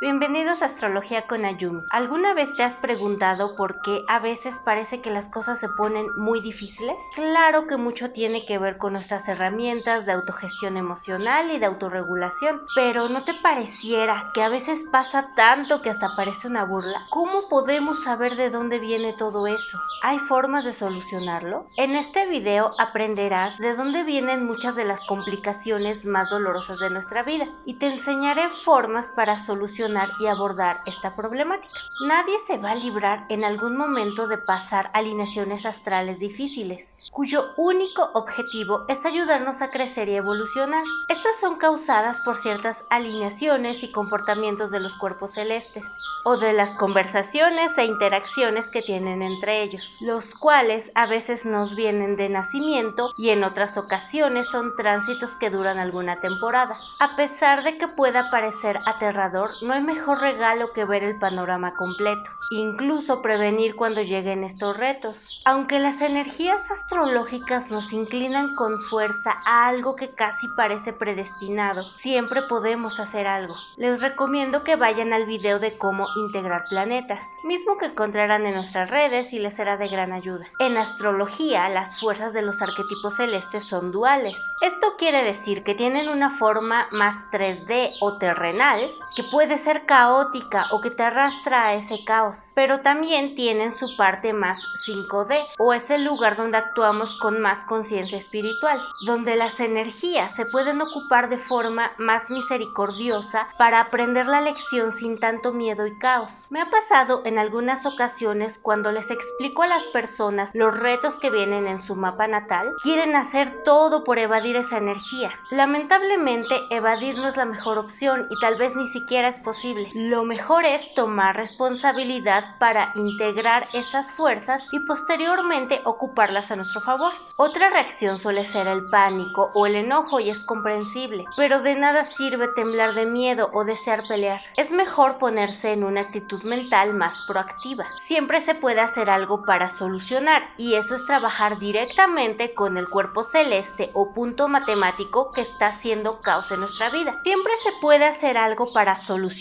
Bienvenidos a Astrología con Ayumi. ¿Alguna vez te has preguntado por qué a veces parece que las cosas se ponen muy difíciles? Claro que mucho tiene que ver con nuestras herramientas de autogestión emocional y de autorregulación, pero ¿no te pareciera que a veces pasa tanto que hasta parece una burla? ¿Cómo podemos saber de dónde viene todo eso? ¿Hay formas de solucionarlo? En este video aprenderás de dónde vienen muchas de las complicaciones más dolorosas de nuestra vida y te enseñaré formas para solucionar y abordar esta problemática. Nadie se va a librar en algún momento de pasar alineaciones astrales difíciles, cuyo único objetivo es ayudarnos a crecer y evolucionar. Estas son causadas por ciertas alineaciones y comportamientos de los cuerpos celestes, o de las conversaciones e interacciones que tienen entre ellos, los cuales a veces nos vienen de nacimiento y en otras ocasiones son tránsitos que duran alguna temporada. A pesar de que pueda parecer aterrador, no mejor regalo que ver el panorama completo, incluso prevenir cuando lleguen estos retos. Aunque las energías astrológicas nos inclinan con fuerza a algo que casi parece predestinado, siempre podemos hacer algo. Les recomiendo que vayan al video de cómo integrar planetas, mismo que encontrarán en nuestras redes y les será de gran ayuda. En astrología, las fuerzas de los arquetipos celestes son duales. Esto quiere decir que tienen una forma más 3D o terrenal, que puede ser caótica o que te arrastra a ese caos, pero también tienen su parte más 5D o es el lugar donde actuamos con más conciencia espiritual, donde las energías se pueden ocupar de forma más misericordiosa para aprender la lección sin tanto miedo y caos. Me ha pasado en algunas ocasiones cuando les explico a las personas los retos que vienen en su mapa natal, quieren hacer todo por evadir esa energía. Lamentablemente, evadir no es la mejor opción y tal vez ni siquiera es posible. Lo mejor es tomar responsabilidad para integrar esas fuerzas y posteriormente ocuparlas a nuestro favor. Otra reacción suele ser el pánico o el enojo y es comprensible, pero de nada sirve temblar de miedo o desear pelear. Es mejor ponerse en una actitud mental más proactiva. Siempre se puede hacer algo para solucionar y eso es trabajar directamente con el cuerpo celeste o punto matemático que está haciendo caos en nuestra vida. Siempre se puede hacer algo para solucionar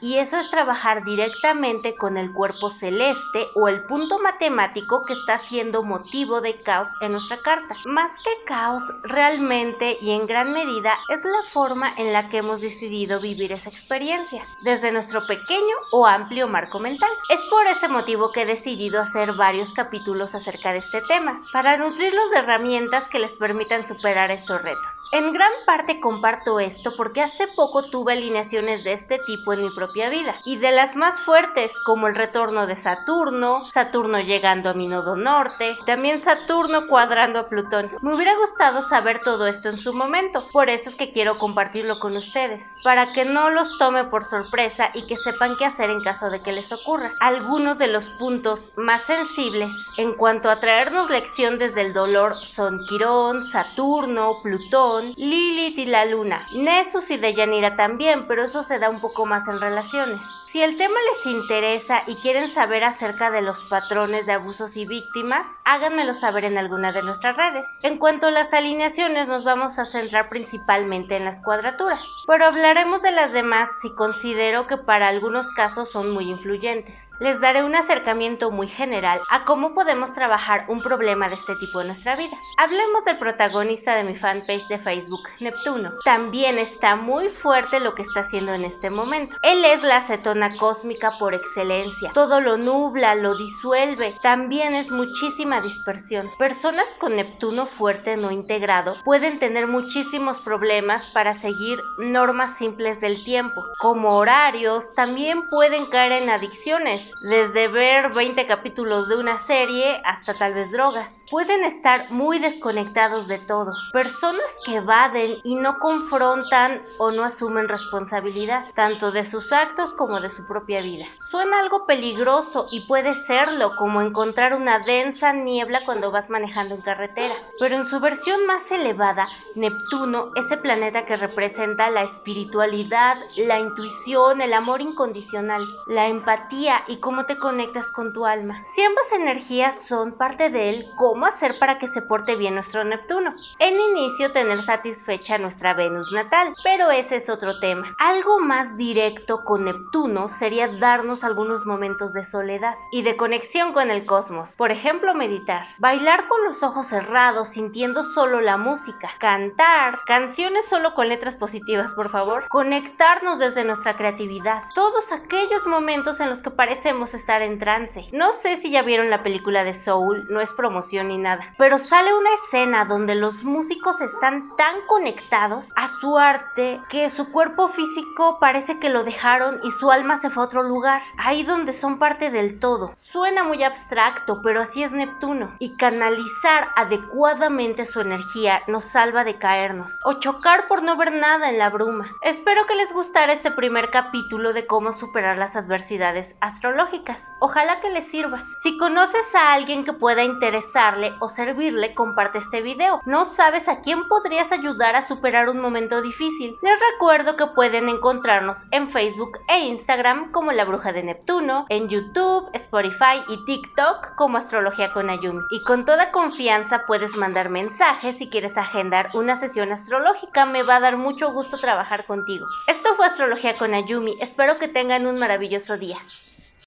y eso es trabajar directamente con el cuerpo celeste o el punto matemático que está siendo motivo de caos en nuestra carta. Más que caos, realmente y en gran medida es la forma en la que hemos decidido vivir esa experiencia, desde nuestro pequeño o amplio marco mental. Es por ese motivo que he decidido hacer varios capítulos acerca de este tema, para nutrirlos de herramientas que les permitan superar estos retos. En gran parte comparto esto porque hace poco tuve alineaciones de este tipo en mi propia vida y de las más fuertes como el retorno de Saturno, Saturno llegando a mi nodo norte, también Saturno cuadrando a Plutón. Me hubiera gustado saber todo esto en su momento, por eso es que quiero compartirlo con ustedes, para que no los tome por sorpresa y que sepan qué hacer en caso de que les ocurra. Algunos de los puntos más sensibles en cuanto a traernos lección desde el dolor son Quirón, Saturno, Plutón, Lilith y la Luna. Nessus y Deyanira también, pero eso se da un poco más en relaciones. Si el tema les interesa y quieren saber acerca de los patrones de abusos y víctimas, háganmelo saber en alguna de nuestras redes. En cuanto a las alineaciones, nos vamos a centrar principalmente en las cuadraturas, pero hablaremos de las demás si considero que para algunos casos son muy influyentes. Les daré un acercamiento muy general a cómo podemos trabajar un problema de este tipo en nuestra vida. Hablemos del protagonista de mi fanpage de Facebook, Neptuno. También está muy fuerte lo que está haciendo en este momento. Él es la acetona cósmica por excelencia. Todo lo nubla, lo disuelve. También es muchísima dispersión. Personas con Neptuno fuerte no integrado pueden tener muchísimos problemas para seguir normas simples del tiempo, como horarios, también pueden caer en adicciones, desde ver 20 capítulos de una serie hasta tal vez drogas. Pueden estar muy desconectados de todo. Personas que evaden y no confrontan o no asumen responsabilidad, tanto de sus actos como de su propia vida. Suena algo peligroso y puede serlo, como encontrar una densa niebla cuando vas manejando en carretera. Pero en su versión más elevada, Neptuno, ese planeta que representa la espiritualidad, la intuición, el amor incondicional, la empatía y cómo te conectas con tu alma. Si ambas energías son parte de él, ¿cómo hacer para que se porte bien nuestro Neptuno? En inicio, tener satisfecha nuestra Venus natal, pero ese es otro tema. Algo más directo con Neptuno sería darnos algunos momentos de soledad y de conexión con el cosmos. Por ejemplo, meditar, bailar con los ojos cerrados sintiendo solo la música, cantar, canciones solo con letras positivas, por favor, conectarnos desde nuestra creatividad, todos aquellos momentos en los que parecemos estar en trance. No sé si ya vieron la película de Soul, no es promoción ni nada, pero sale una escena donde los músicos están tan conectados a su arte que su cuerpo físico parece que lo dejaron y su alma se fue a otro lugar, ahí donde son parte del todo. Suena muy abstracto, pero así es Neptuno, y canalizar adecuadamente su energía nos salva de caernos o chocar por no ver nada en la bruma. Espero que les gustara este primer capítulo de cómo superar las adversidades astrológicas. Ojalá que les sirva. Si conoces a alguien que pueda interesarle o servirle, comparte este video. No sabes a quién podrías ayudar a superar un momento difícil. Les recuerdo que pueden encontrarnos en Facebook e Instagram como La Bruja de Neptuno, en YouTube, Spotify y TikTok como Astrología con Ayumi. Y con toda confianza puedes mandar mensajes si quieres agendar una sesión astrológica. Me va a dar mucho gusto trabajar contigo. Esto fue Astrología con Ayumi. Espero que tengan un maravilloso día.